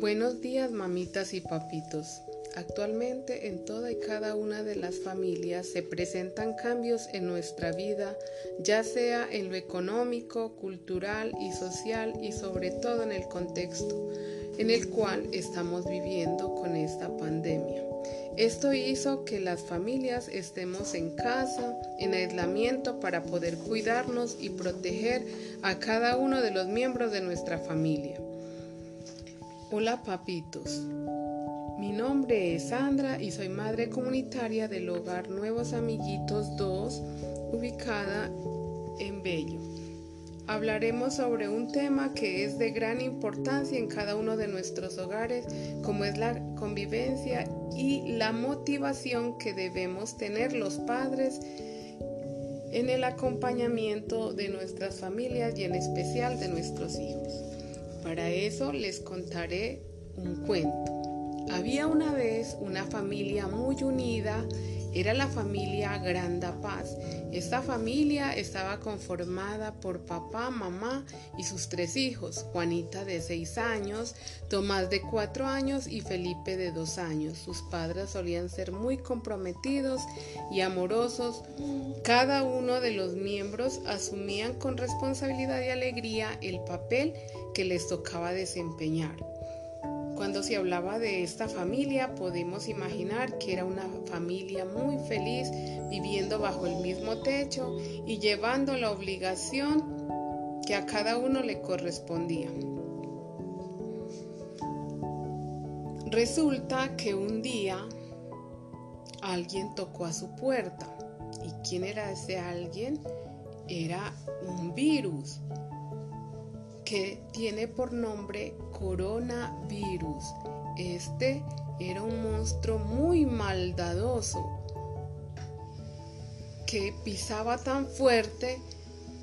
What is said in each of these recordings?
Buenos días mamitas y papitos. Actualmente en toda y cada una de las familias se presentan cambios en nuestra vida, ya sea en lo económico, cultural y social y sobre todo en el contexto en el cual estamos viviendo con esta pandemia. Esto hizo que las familias estemos en casa, en aislamiento para poder cuidarnos y proteger a cada uno de los miembros de nuestra familia. Hola papitos, mi nombre es Sandra y soy madre comunitaria del hogar Nuevos Amiguitos 2, ubicada en Bello. Hablaremos sobre un tema que es de gran importancia en cada uno de nuestros hogares, como es la convivencia y la motivación que debemos tener los padres en el acompañamiento de nuestras familias y en especial de nuestros hijos. Para eso les contaré un cuento. Había una vez una familia muy unida, era la familia Granda Paz. Esta familia estaba conformada por papá, mamá y sus tres hijos, Juanita de seis años, Tomás de cuatro años y Felipe de dos años. Sus padres solían ser muy comprometidos y amorosos. Cada uno de los miembros asumían con responsabilidad y alegría el papel que les tocaba desempeñar. Cuando se hablaba de esta familia, podemos imaginar que era una familia muy feliz, viviendo bajo el mismo techo y llevando la obligación que a cada uno le correspondía. Resulta que un día alguien tocó a su puerta. ¿Y quién era ese alguien? Era un virus que tiene por nombre coronavirus. Este era un monstruo muy maldadoso que pisaba tan fuerte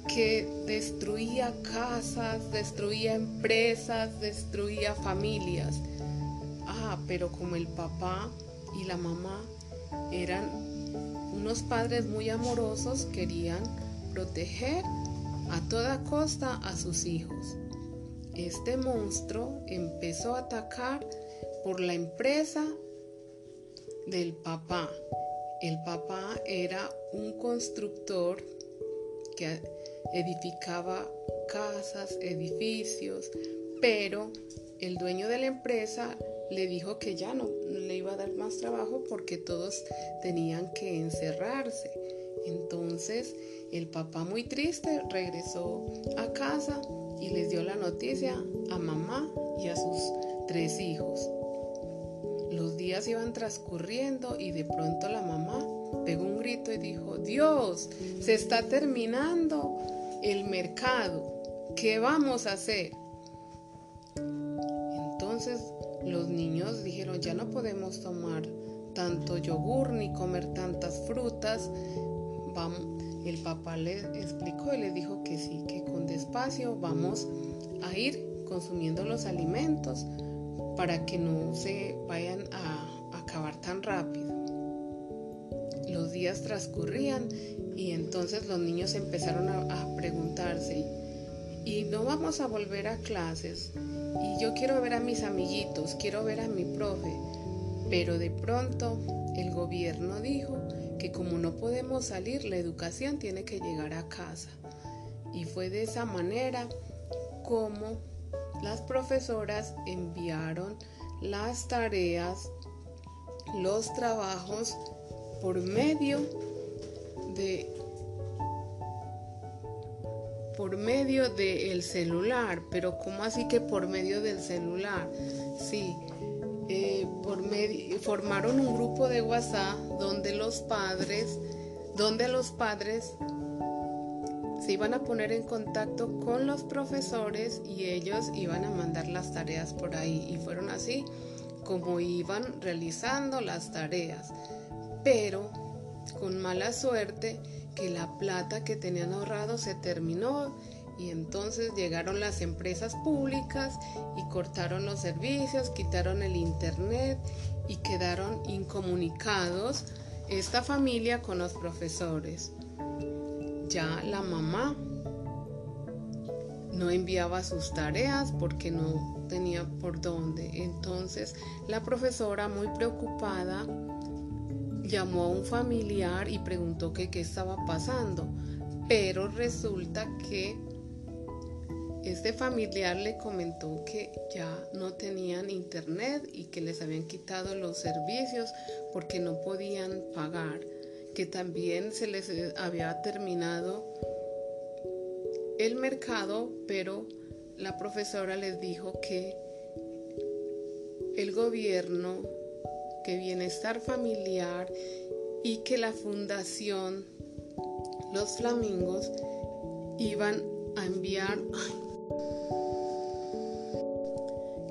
que destruía casas, destruía empresas, destruía familias. Ah, pero como el papá y la mamá eran unos padres muy amorosos, querían proteger a toda costa a sus hijos. Este monstruo empezó a atacar por la empresa del papá. El papá era un constructor que edificaba casas, edificios, pero el dueño de la empresa le dijo que ya no le iba a dar más trabajo porque todos tenían que encerrarse. Entonces el papá muy triste regresó a casa y les dio la noticia a mamá y a sus tres hijos. Los días iban transcurriendo y de pronto la mamá pegó un grito y dijo, Dios, se está terminando el mercado, ¿qué vamos a hacer? Entonces los niños dijeron, ya no podemos tomar tanto yogur ni comer tantas frutas, el papá le explicó y le dijo que sí, que con despacio vamos a ir consumiendo los alimentos para que no se vayan a acabar tan rápido. Los días transcurrían y entonces los niños empezaron a, preguntarse, ¿y no vamos a volver a clases? Y yo quiero ver a mis amiguitos, quiero ver a mi profe. Pero de pronto el gobierno dijo como no podemos salir, la educación tiene que llegar a casa. Y fue de esa manera como las profesoras enviaron las tareas, los trabajos por medio de por medio del celular, pero ¿cómo así que por medio del celular? Sí, eh, formaron un grupo de WhatsApp donde los padres, donde los padres se iban a poner en contacto con los profesores y ellos iban a mandar las tareas por ahí. Y fueron así como iban realizando las tareas. Pero con mala suerte que la plata que tenían ahorrado se terminó y entonces llegaron las empresas públicas y cortaron los servicios, quitaron el internet y quedaron incomunicados esta familia con los profesores. Ya la mamá no enviaba sus tareas porque no tenía por dónde. Entonces la profesora muy preocupada llamó a un familiar y preguntó que qué estaba pasando. Pero resulta que este familiar le comentó que ya no tenían internet y que les habían quitado los servicios porque no podían pagar, que también se les había terminado el mercado, pero la profesora les dijo que el gobierno, que bienestar familiar y que la fundación Los Flamingos iban a enviar,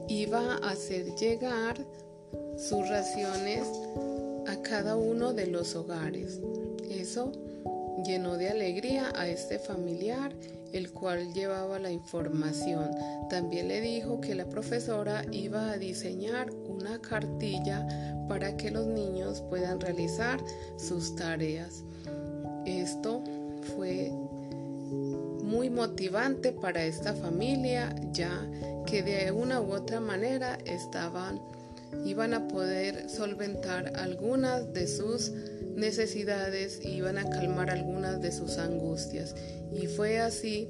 iba a hacer llegar sus raciones a cada uno de los hogares. Eso llenó de alegría a este familiar el cual llevaba la información. También le dijo que la profesora iba a diseñar una cartilla para que los niños puedan realizar sus tareas. Esto fue muy motivante para esta familia ya que de una u otra manera estaban iban a poder solventar algunas de sus necesidades iban a calmar algunas de sus angustias. Y fue así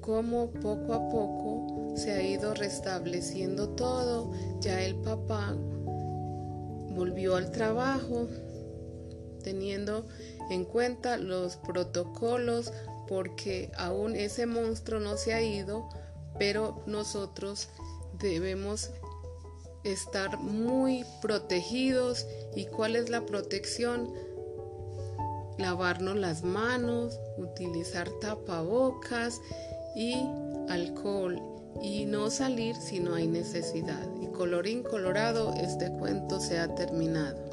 como poco a poco se ha ido restableciendo todo. Ya el papá volvió al trabajo teniendo en cuenta los protocolos porque aún ese monstruo no se ha ido, pero nosotros debemos estar muy protegidos. ¿Y cuál es la protección? Lavarnos las manos, utilizar tapabocas y alcohol y no salir si no hay necesidad. Y colorín colorado, este cuento se ha terminado.